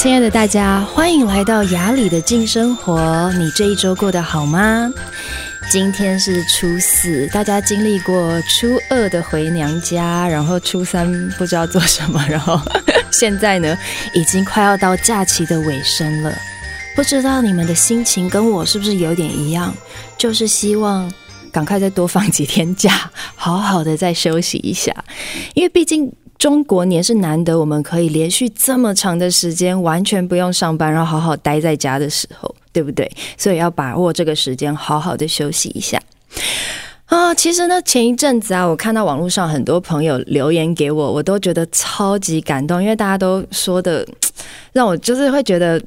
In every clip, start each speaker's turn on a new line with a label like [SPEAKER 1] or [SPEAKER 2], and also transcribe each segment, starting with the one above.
[SPEAKER 1] 亲爱的大家，欢迎来到雅里的静生活。你这一周过得好吗？今天是初四，大家经历过初二的回娘家，然后初三不知道做什么，然后现在呢，已经快要到假期的尾声了。不知道你们的心情跟我是不是有点一样？就是希望赶快再多放几天假，好好的再休息一下，因为毕竟。中国年是难得，我们可以连续这么长的时间完全不用上班，然后好好待在家的时候，对不对？所以要把握这个时间，好好的休息一下啊！其实呢，前一阵子啊，我看到网络上很多朋友留言给我，我都觉得超级感动，因为大家都说的让我就是会觉得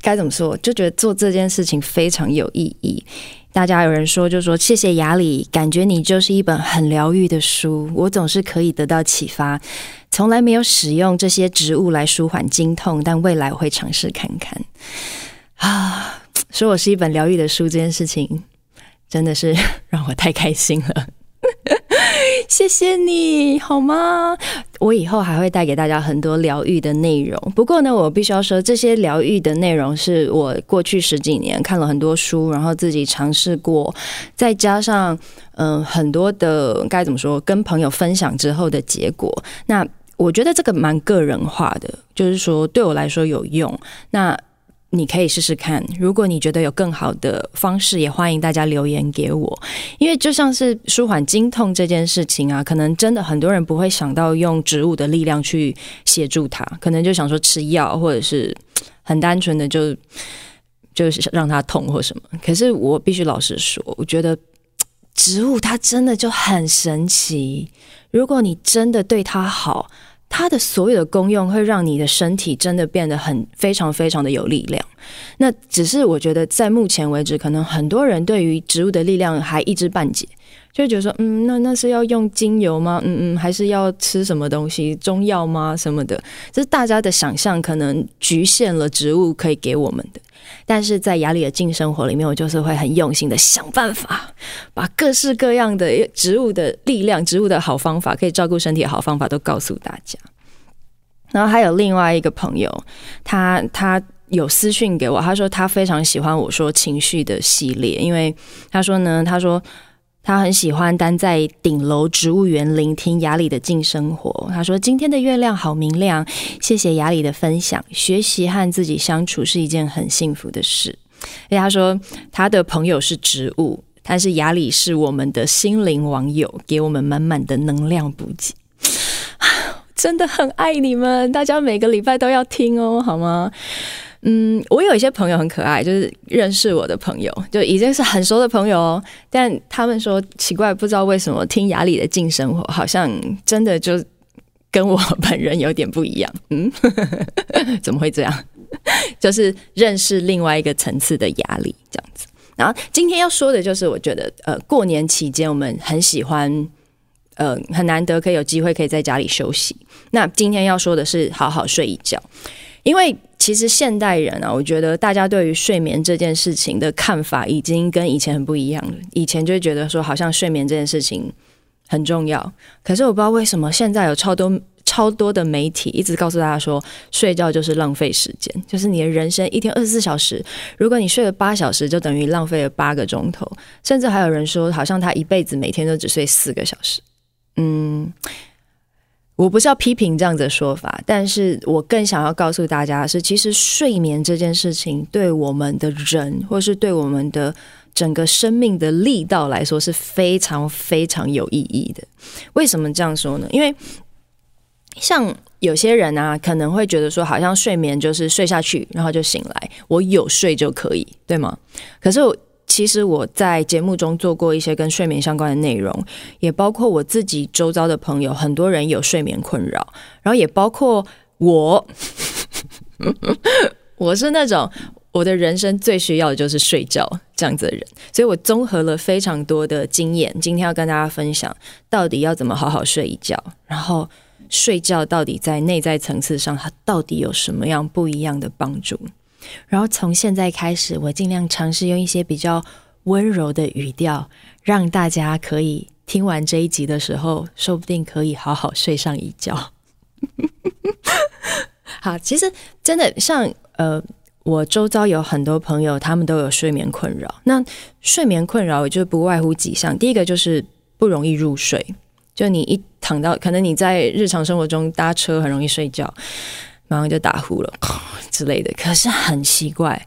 [SPEAKER 1] 该怎么说，就觉得做这件事情非常有意义。大家有人说，就说谢谢雅里，感觉你就是一本很疗愈的书，我总是可以得到启发。从来没有使用这些植物来舒缓经痛，但未来我会尝试看看。啊，说我是一本疗愈的书这件事情，真的是 让我太开心了。谢谢你好吗？我以后还会带给大家很多疗愈的内容。不过呢，我必须要说，这些疗愈的内容是我过去十几年看了很多书，然后自己尝试过，再加上嗯、很多的该怎么说，跟朋友分享之后的结果。那我觉得这个蛮个人化的，就是说对我来说有用。那你可以试试看，如果你觉得有更好的方式，也欢迎大家留言给我。因为就像是舒缓经痛这件事情啊，可能真的很多人不会想到用植物的力量去协助它，可能就想说吃药，或者是很单纯的就就是让它痛或什么。可是我必须老实说，我觉得植物它真的就很神奇。如果你真的对它好，它的所有的功用会让你的身体真的变得很非常非常的有力量。那只是我觉得在目前为止，可能很多人对于植物的力量还一知半解，就觉得说，嗯，那那是要用精油吗？嗯嗯，还是要吃什么东西，中药吗？什么的？就是大家的想象可能局限了植物可以给我们的。但是在雅里的静生活里面，我就是会很用心的想办法，把各式各样的植物的力量、植物的好方法，可以照顾身体的好方法都告诉大家。然后还有另外一个朋友，他他有私讯给我，他说他非常喜欢我说情绪的系列，因为他说呢，他说。他很喜欢待在顶楼植物园聆听雅里的静生活。他说：“今天的月亮好明亮，谢谢雅里的分享。学习和自己相处是一件很幸福的事。”因为，他说他的朋友是植物，但是雅里是我们的心灵网友，给我们满满的能量补给。真的很爱你们，大家每个礼拜都要听哦，好吗？嗯，我有一些朋友很可爱，就是认识我的朋友，就已经是很熟的朋友哦。但他们说奇怪，不知道为什么听雅里的静生活，好像真的就跟我本人有点不一样。嗯，怎么会这样？就是认识另外一个层次的雅里这样子。然后今天要说的就是，我觉得呃，过年期间我们很喜欢，呃，很难得可以有机会可以在家里休息。那今天要说的是好好睡一觉，因为。其实现代人啊，我觉得大家对于睡眠这件事情的看法已经跟以前很不一样了。以前就觉得说，好像睡眠这件事情很重要。可是我不知道为什么现在有超多超多的媒体一直告诉大家说，睡觉就是浪费时间，就是你的人生一天二十四小时，如果你睡了八小时，就等于浪费了八个钟头。甚至还有人说，好像他一辈子每天都只睡四个小时。嗯。我不是要批评这样子的说法，但是我更想要告诉大家的是，其实睡眠这件事情对我们的人，或是对我们的整个生命的力道来说是非常非常有意义的。为什么这样说呢？因为像有些人啊，可能会觉得说，好像睡眠就是睡下去，然后就醒来，我有睡就可以，对吗？可是我。其实我在节目中做过一些跟睡眠相关的内容，也包括我自己周遭的朋友，很多人有睡眠困扰，然后也包括我，我是那种我的人生最需要的就是睡觉这样子的人，所以我综合了非常多的经验，今天要跟大家分享到底要怎么好好睡一觉，然后睡觉到底在内在层次上，它到底有什么样不一样的帮助。然后从现在开始，我尽量尝试用一些比较温柔的语调，让大家可以听完这一集的时候，说不定可以好好睡上一觉。好，其实真的像呃，我周遭有很多朋友，他们都有睡眠困扰。那睡眠困扰就不外乎几项，第一个就是不容易入睡，就你一躺到，可能你在日常生活中搭车很容易睡觉，然后就打呼了之类的。可是很奇怪，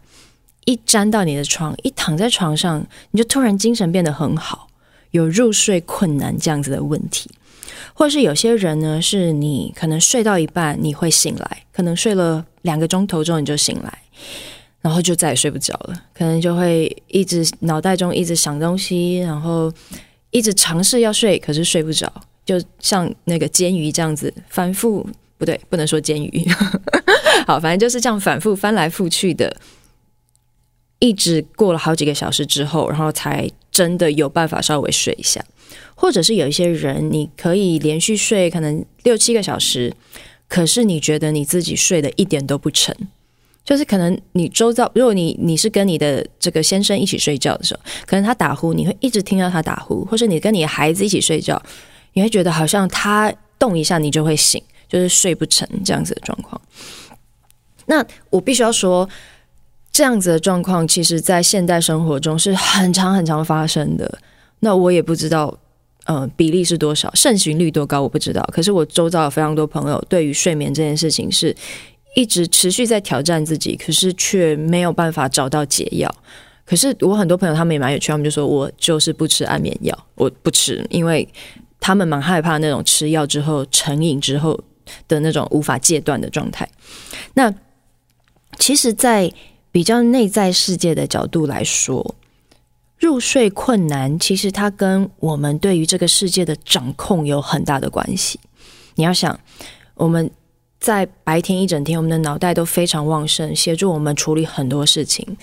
[SPEAKER 1] 一沾到你的床，一躺在床上，你就突然精神变得很好，有入睡困难这样子的问题。或是有些人呢，是你可能睡到一半你会醒来，可能睡了两个钟头之后你就醒来，然后就再也睡不着了，可能就会一直脑袋中一直想东西，然后一直尝试要睡，可是睡不着，就像那个煎鱼这样子反复，对，不能说煎鱼，好，反正就是这样反复翻来覆去的，一直过了好几个小时之后，然后才真的有办法稍微睡一下。或者是有一些人，你可以连续睡可能六七个小时，可是你觉得你自己睡得一点都不沉，就是可能你周遭，如果你你是跟你的这个先生一起睡觉的时候，可能他打呼，你会一直听到他打呼，或是你跟你的孩子一起睡觉，你会觉得好像他动一下你就会醒，就是睡不成这样子的状况。那我必须要说，这样子的状况，其实在现代生活中是很常很常发生的。那我也不知道。呃，比例是多少？盛行率多高？我不知道。可是我周遭有非常多朋友，对于睡眠这件事情是一直持续在挑战自己，可是却没有办法找到解药。可是我很多朋友他们也蛮有趣，他们就说我就是不吃安眠药，我不吃，因为他们蛮害怕那种吃药之后成瘾之后的那种无法戒断的状态。那其实，在比较内在世界的角度来说。入睡困难，其实它跟我们对于这个世界的掌控有很大的关系。你要想，我们在白天一整天，我们的脑袋都非常旺盛，协助我们处理很多事情。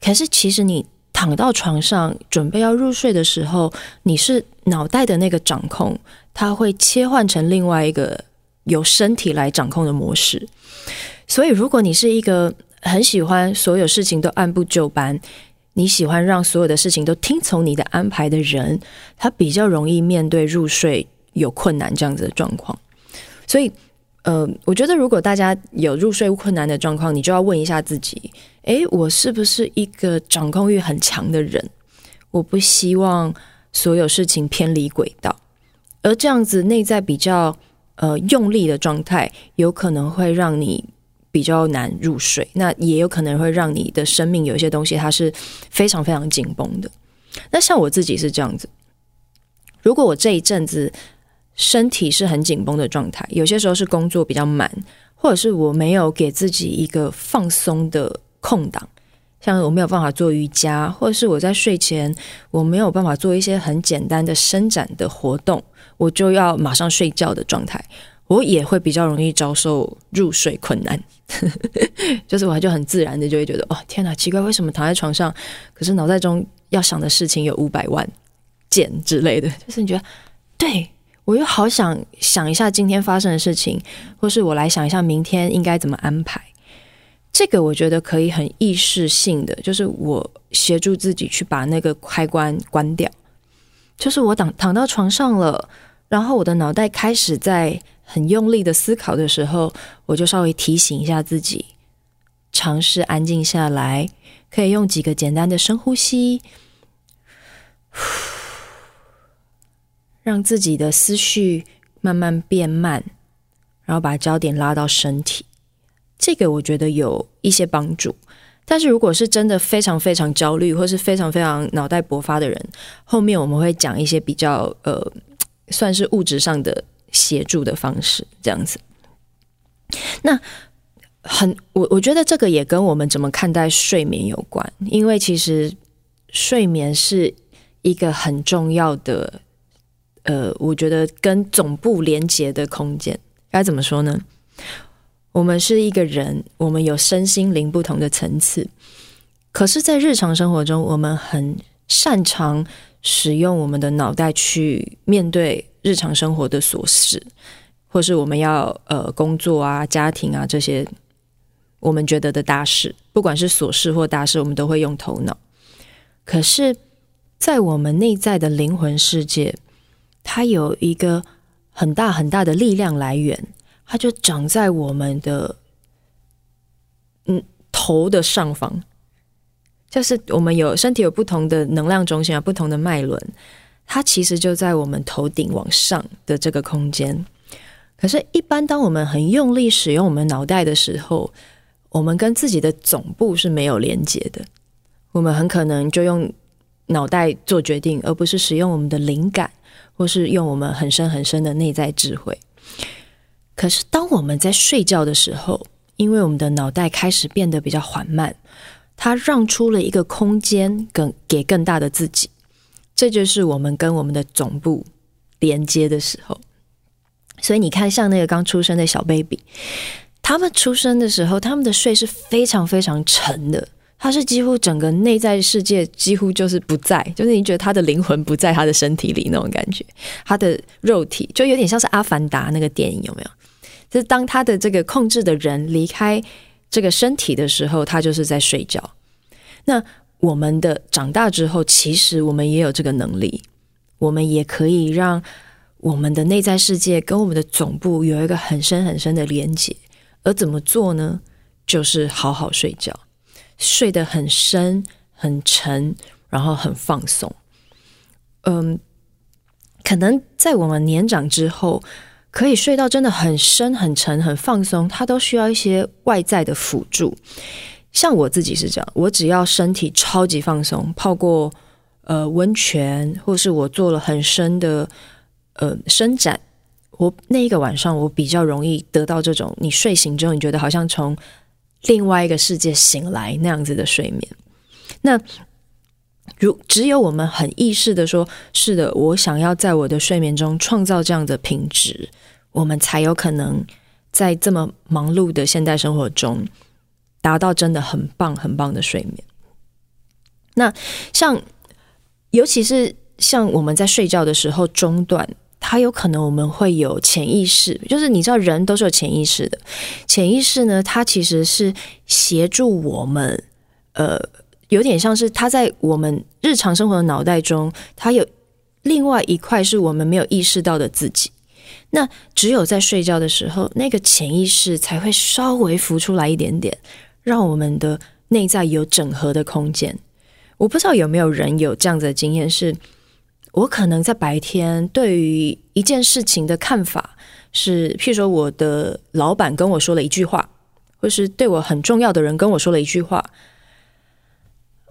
[SPEAKER 1] 可是，其实你躺到床上准备要入睡的时候，你是脑袋的那个掌控，它会切换成另外一个由身体来掌控的模式。所以，如果你是一个很喜欢所有事情都按部就班，你喜欢让所有的事情都听从你的安排的人，他比较容易面对入睡有困难这样子的状况。所以，呃，我觉得如果大家有入睡困难的状况，你就要问一下自己：诶，我是不是一个掌控欲很强的人？我不希望所有事情偏离轨道，而这样子内在比较呃用力的状态，有可能会让你。比较难入睡，那也有可能会让你的生命有一些东西，它是非常非常紧绷的。那像我自己是这样子，如果我这一阵子身体是很紧绷的状态，有些时候是工作比较满，或者是我没有给自己一个放松的空档，像我没有办法做瑜伽，或者是我在睡前我没有办法做一些很简单的伸展的活动，我就要马上睡觉的状态。我也会比较容易遭受入睡困难，就是我就很自然的就会觉得，哦，天哪，奇怪，为什么躺在床上，可是脑袋中要想的事情有五百万件之类的，就是你觉得，对，我又好想想一下今天发生的事情，或是我来想一下明天应该怎么安排。这个我觉得可以很意识性的，就是我协助自己去把那个开关关掉，就是我躺躺到床上了，然后我的脑袋开始在。很用力的思考的时候，我就稍微提醒一下自己，尝试安静下来，可以用几个简单的深呼吸，让自己的思绪慢慢变慢，然后把焦点拉到身体。这个我觉得有一些帮助。但是如果是真的非常非常焦虑，或是非常非常脑袋勃发的人，后面我们会讲一些比较呃，算是物质上的。协助的方式，这样子。那很，我我觉得这个也跟我们怎么看待睡眠有关，因为其实睡眠是一个很重要的，呃，我觉得跟总部连接的空间。该怎么说呢？我们是一个人，我们有身心灵不同的层次，可是，在日常生活中，我们很擅长使用我们的脑袋去面对。日常生活的琐事，或是我们要呃工作啊、家庭啊这些，我们觉得的大事，不管是琐事或大事，我们都会用头脑。可是，在我们内在的灵魂世界，它有一个很大很大的力量来源，它就长在我们的嗯头的上方，就是我们有身体有不同的能量中心啊，不同的脉轮，它其实就在我们头顶往上的这个空间。可是，一般当我们很用力使用我们脑袋的时候，我们跟自己的总部是没有连接的。我们很可能就用脑袋做决定，而不是使用我们的灵感，或是用我们很深很深的内在智慧。可是，当我们在睡觉的时候，因为我们的脑袋开始变得比较缓慢，它让出了一个空间，更给更大的自己。这就是我们跟我们的总部连接的时候。所以你看，像那个刚出生的小 baby，他们出生的时候，他们的睡是非常非常沉的，他是几乎整个内在世界几乎就是不在，就是你觉得他的灵魂不在他的身体里那种感觉，他的肉体就有点像是《阿凡达》那个电影，有没有？就是当他的这个控制的人离开这个身体的时候，他就是在睡觉。那我们的长大之后，其实我们也有这个能力，我们也可以让。我们的内在世界跟我们的总部有一个很深很深的连接，而怎么做呢？就是好好睡觉，睡得很深很沉，然后很放松。嗯，可能在我们年长之后，可以睡到真的很深很沉很放松，它都需要一些外在的辅助。像我自己是这样，我只要身体超级放松，泡过呃温泉，或是我做了很深的。呃，伸展，我那一个晚上，我比较容易得到这种你睡醒之后，你觉得好像从另外一个世界醒来那样子的睡眠。那如只有我们很意识的说，是的，我想要在我的睡眠中创造这样的品质，我们才有可能在这么忙碌的现代生活中达到真的很棒很棒的睡眠。那像，尤其是像我们在睡觉的时候中断。它有可能我们会有潜意识，就是你知道人都是有潜意识的。潜意识呢，它其实是协助我们，呃，有点像是它在我们日常生活的脑袋中，它有另外一块是我们没有意识到的自己。那只有在睡觉的时候，那个潜意识才会稍微浮出来一点点，让我们的内在有整合的空间。我不知道有没有人有这样子的经验是。我可能在白天对于一件事情的看法是，譬如说我的老板跟我说了一句话，或是对我很重要的人跟我说了一句话，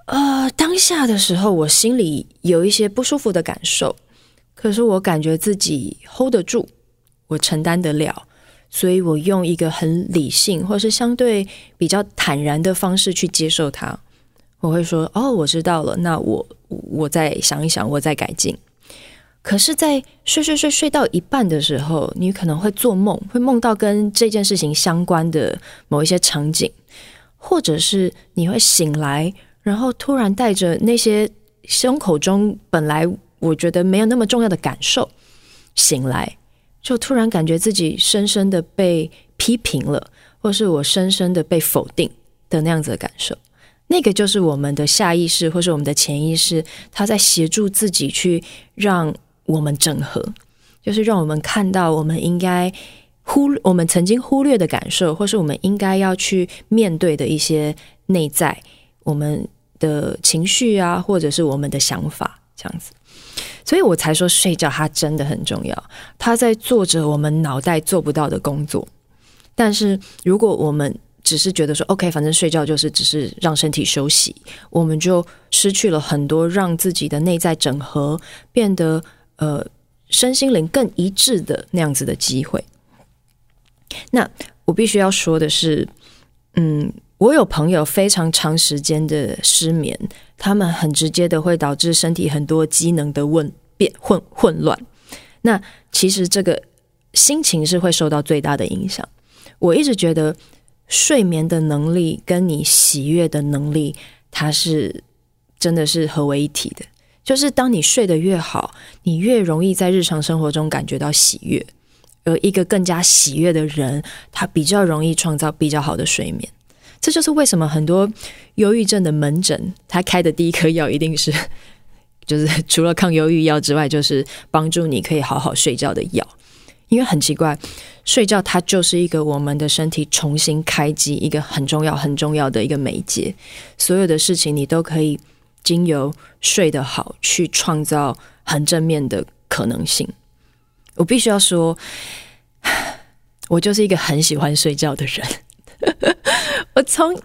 [SPEAKER 1] 呃，当下的时候我心里有一些不舒服的感受，可是我感觉自己 hold 得住，我承担得了，所以我用一个很理性或是相对比较坦然的方式去接受它。我会说：“哦，我知道了。那我我再想一想，我再改进。可是，在睡睡睡睡到一半的时候，你可能会做梦，会梦到跟这件事情相关的某一些场景，或者是你会醒来，然后突然带着那些胸口中本来我觉得没有那么重要的感受醒来，就突然感觉自己深深的被批评了，或是我深深的被否定的那样子的感受。”那个就是我们的下意识，或是我们的潜意识，它在协助自己去让我们整合，就是让我们看到我们应该忽我们曾经忽略的感受，或是我们应该要去面对的一些内在我们的情绪啊，或者是我们的想法，这样子。所以我才说睡觉它真的很重要，它在做着我们脑袋做不到的工作。但是如果我们只是觉得说，OK，反正睡觉就是只是让身体休息，我们就失去了很多让自己的内在整合变得呃身心灵更一致的那样子的机会。那我必须要说的是，嗯，我有朋友非常长时间的失眠，他们很直接的会导致身体很多机能的问变混混乱。那其实这个心情是会受到最大的影响。我一直觉得。睡眠的能力跟你喜悦的能力，它是真的是合为一体的。就是当你睡得越好，你越容易在日常生活中感觉到喜悦。而一个更加喜悦的人，他比较容易创造比较好的睡眠。这就是为什么很多忧郁症的门诊，他开的第一颗药一定是，就是 除了抗忧郁药之外，就是帮助你可以好好睡觉的药。因为很奇怪，睡觉它就是一个我们的身体重新开机一个很重要很重要的一个媒介，所有的事情你都可以经由睡得好去创造很正面的可能性。我必须要说，我就是一个很喜欢睡觉的人。我从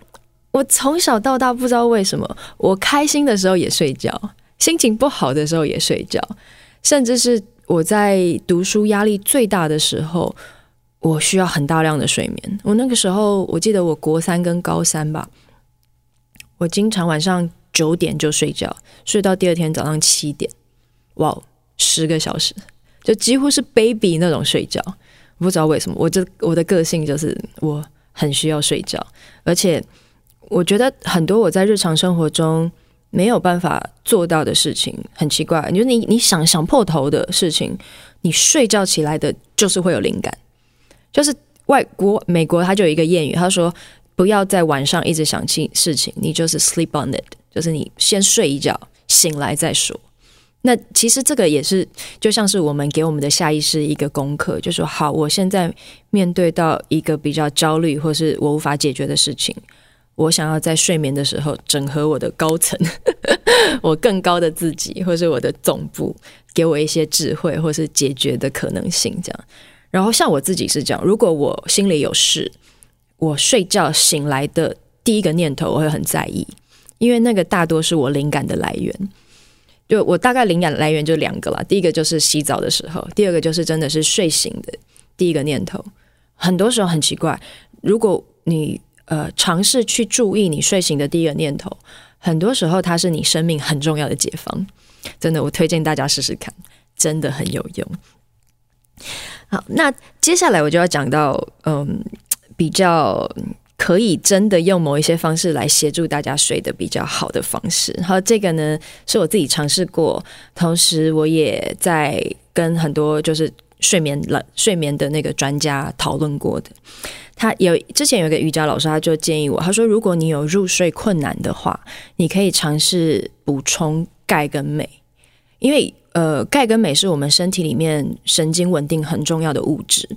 [SPEAKER 1] 我从小到大不知道为什么，我开心的时候也睡觉，心情不好的时候也睡觉，甚至是。我在读书压力最大的时候，我需要很大量的睡眠。我那个时候，我记得我国三跟高三吧，我经常晚上九点就睡觉，睡到第二天早上七点，哇，十个小时，就几乎是 baby 那种睡觉。不知道为什么，我这我的个性就是我很需要睡觉，而且我觉得很多我在日常生活中。没有办法做到的事情，很奇怪。你说你你想想破头的事情，你睡觉起来的就是会有灵感。就是外国美国，他就有一个谚语，他说不要在晚上一直想起事情，你就是 sleep on it，就是你先睡一觉，醒来再说。那其实这个也是就像是我们给我们的下意识一个功课，就说好，我现在面对到一个比较焦虑或是我无法解决的事情。我想要在睡眠的时候整合我的高层，我更高的自己，或是我的总部，给我一些智慧，或是解决的可能性。这样，然后像我自己是这样，如果我心里有事，我睡觉醒来的第一个念头，我会很在意，因为那个大多是我灵感的来源。就我大概灵感来源就两个了，第一个就是洗澡的时候，第二个就是真的是睡醒的第一个念头。很多时候很奇怪，如果你。呃，尝试去注意你睡醒的第一个念头，很多时候它是你生命很重要的解方。真的，我推荐大家试试看，真的很有用。好，那接下来我就要讲到，嗯，比较可以真的用某一些方式来协助大家睡得比较好的方式。好，这个呢是我自己尝试过，同时我也在跟很多就是睡眠了睡眠的那个专家讨论过的。他有之前有一个瑜伽老师，他就建议我，他说，如果你有入睡困难的话，你可以尝试补充钙跟镁，因为呃，钙跟镁是我们身体里面神经稳定很重要的物质。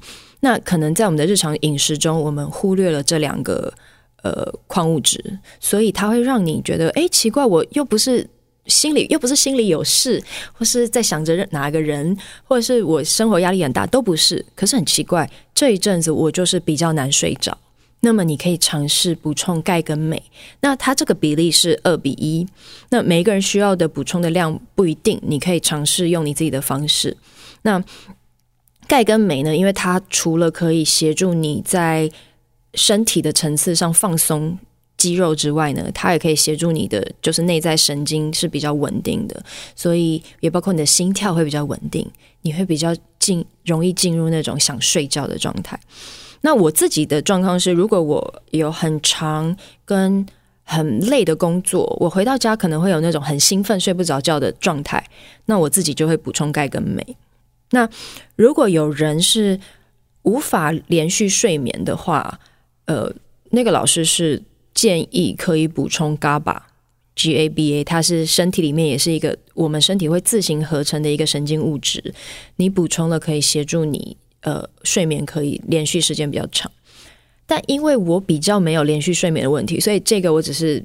[SPEAKER 1] 那可能在我们的日常饮食中，我们忽略了这两个呃矿物质，所以它会让你觉得，哎，奇怪，我又不是。心里又不是心里有事，或是在想着哪个人，或者是我生活压力很大，都不是。可是很奇怪，这一阵子我就是比较难睡着。那么你可以尝试补充钙跟镁，那它这个比例是二比一。那每一个人需要的补充的量不一定，你可以尝试用你自己的方式。那钙跟镁呢？因为它除了可以协助你在身体的层次上放松。肌肉之外呢，它也可以协助你的，就是内在神经是比较稳定的，所以也包括你的心跳会比较稳定，你会比较进容易进入那种想睡觉的状态。那我自己的状况是，如果我有很长跟很累的工作，我回到家可能会有那种很兴奋睡不着觉的状态，那我自己就会补充钙跟镁。那如果有人是无法连续睡眠的话，呃，那个老师是。建议可以补充 GABA，G-A-B-A，它是身体里面也是一个我们身体会自行合成的一个神经物质。你补充了可以协助你呃睡眠可以连续时间比较长。但因为我比较没有连续睡眠的问题，所以这个我只是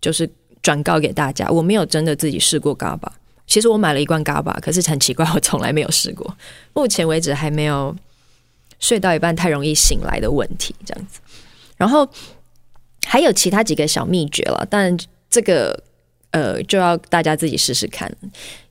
[SPEAKER 1] 就是转告给大家，我没有真的自己试过 GABA。其实我买了一罐 GABA，可是很奇怪，我从来没有试过，目前为止还没有睡到一半太容易醒来的问题这样子。然后。还有其他几个小秘诀了，但这个呃就要大家自己试试看。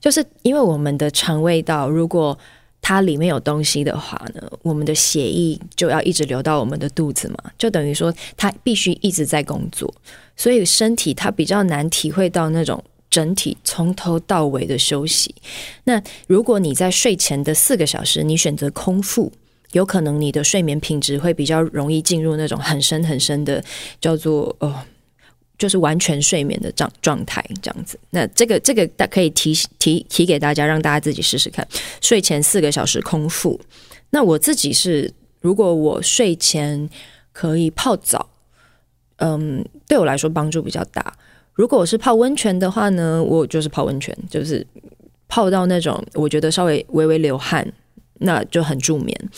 [SPEAKER 1] 就是因为我们的肠胃道，如果它里面有东西的话呢，我们的血液就要一直流到我们的肚子嘛，就等于说它必须一直在工作，所以身体它比较难体会到那种整体从头到尾的休息。那如果你在睡前的四个小时，你选择空腹。有可能你的睡眠品质会比较容易进入那种很深很深的叫做哦，就是完全睡眠的状状态这样子。那这个这个大可以提提提给大家，让大家自己试试看。睡前四个小时空腹。那我自己是，如果我睡前可以泡澡，嗯，对我来说帮助比较大。如果我是泡温泉的话呢，我就是泡温泉，就是泡到那种我觉得稍微微微流汗。那就很助眠。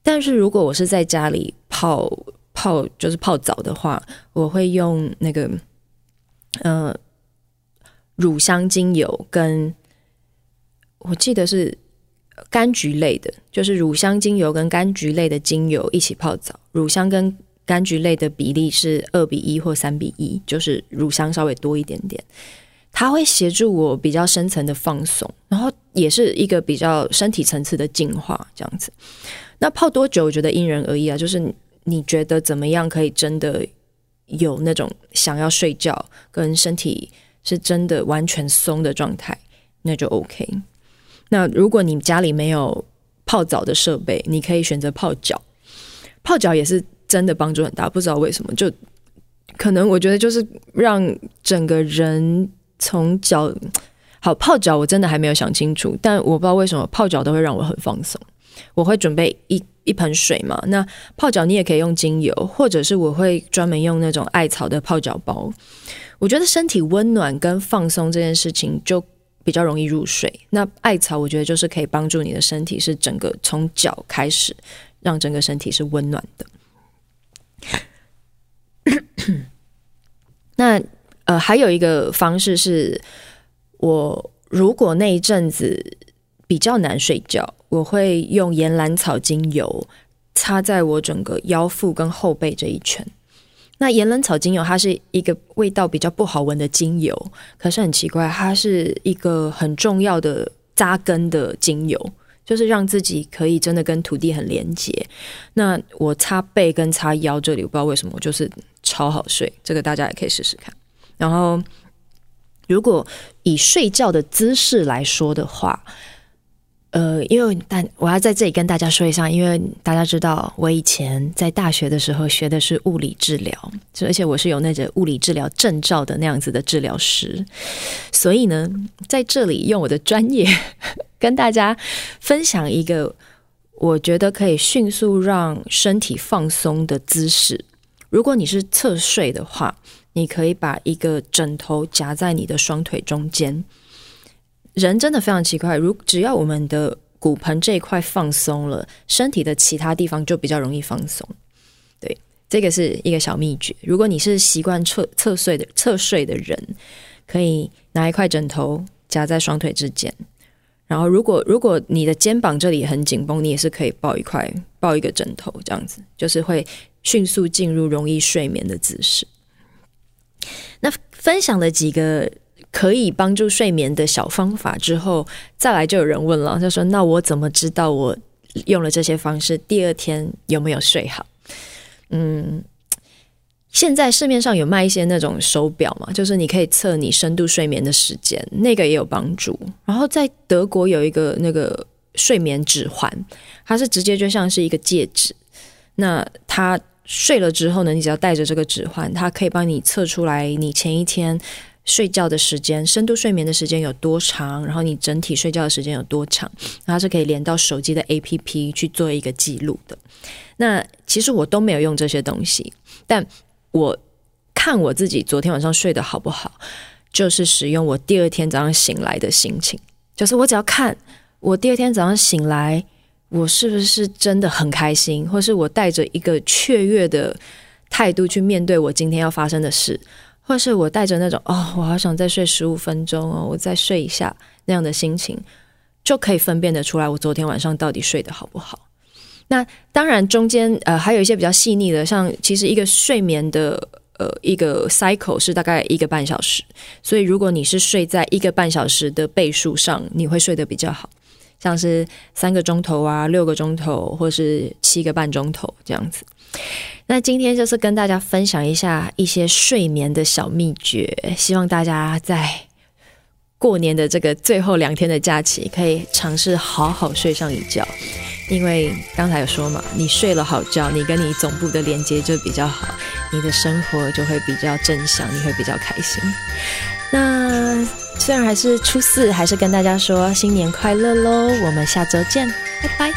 [SPEAKER 1] 但是如果我是在家里泡泡，就是泡澡的话，我会用那个呃乳香精油跟我记得是柑橘类的，就是乳香精油跟柑橘类的精油一起泡澡。乳香跟柑橘类的比例是二比一或三比一，就是乳香稍微多一点点。它会协助我比较深层的放松，然后也是一个比较身体层次的净化，这样子。那泡多久？我觉得因人而异啊。就是你觉得怎么样可以真的有那种想要睡觉跟身体是真的完全松的状态，那就 OK。那如果你家里没有泡澡的设备，你可以选择泡脚。泡脚也是真的帮助很大，不知道为什么，就可能我觉得就是让整个人。从脚好泡脚，我真的还没有想清楚，但我不知道为什么泡脚都会让我很放松。我会准备一一盆水嘛，那泡脚你也可以用精油，或者是我会专门用那种艾草的泡脚包。我觉得身体温暖跟放松这件事情就比较容易入睡。那艾草我觉得就是可以帮助你的身体是整个从脚开始，让整个身体是温暖的。那。呃，还有一个方式是，我如果那一阵子比较难睡觉，我会用岩兰草精油擦在我整个腰腹跟后背这一圈。那岩兰草精油它是一个味道比较不好闻的精油，可是很奇怪，它是一个很重要的扎根的精油，就是让自己可以真的跟土地很连接。那我擦背跟擦腰这里，我不知道为什么，我就是超好睡。这个大家也可以试试看。然后，如果以睡觉的姿势来说的话，呃，因为但我要在这里跟大家说一下，因为大家知道我以前在大学的时候学的是物理治疗，而且我是有那个物理治疗证照的那样子的治疗师，所以呢，在这里用我的专业跟大家分享一个我觉得可以迅速让身体放松的姿势。如果你是侧睡的话。你可以把一个枕头夹在你的双腿中间。人真的非常奇怪，如只要我们的骨盆这一块放松了，身体的其他地方就比较容易放松。对，这个是一个小秘诀。如果你是习惯侧侧睡的侧睡的人，可以拿一块枕头夹在双腿之间。然后，如果如果你的肩膀这里很紧绷，你也是可以抱一块抱一个枕头，这样子就是会迅速进入容易睡眠的姿势。那分享了几个可以帮助睡眠的小方法之后，再来就有人问了，他说：“那我怎么知道我用了这些方式，第二天有没有睡好？”嗯，现在市面上有卖一些那种手表嘛，就是你可以测你深度睡眠的时间，那个也有帮助。然后在德国有一个那个睡眠指环，它是直接就像是一个戒指，那它。睡了之后呢，你只要带着这个指环，它可以帮你测出来你前一天睡觉的时间、深度睡眠的时间有多长，然后你整体睡觉的时间有多长，它是可以连到手机的 APP 去做一个记录的。那其实我都没有用这些东西，但我看我自己昨天晚上睡得好不好，就是使用我第二天早上醒来的心情，就是我只要看我第二天早上醒来。我是不是真的很开心，或是我带着一个雀跃的态度去面对我今天要发生的事，或是我带着那种哦，我好想再睡十五分钟哦，我再睡一下那样的心情，就可以分辨得出来我昨天晚上到底睡得好不好。那当然中间呃还有一些比较细腻的，像其实一个睡眠的呃一个 cycle 是大概一个半小时，所以如果你是睡在一个半小时的倍数上，你会睡得比较好。像是三个钟头啊，六个钟头，或是七个半钟头这样子。那今天就是跟大家分享一下一些睡眠的小秘诀，希望大家在过年的这个最后两天的假期，可以尝试好好睡上一觉。因为刚才有说嘛，你睡了好觉，你跟你总部的连接就比较好，你的生活就会比较正向，你会比较开心。那虽然还是初四，还是跟大家说新年快乐喽！我们下周见，拜拜。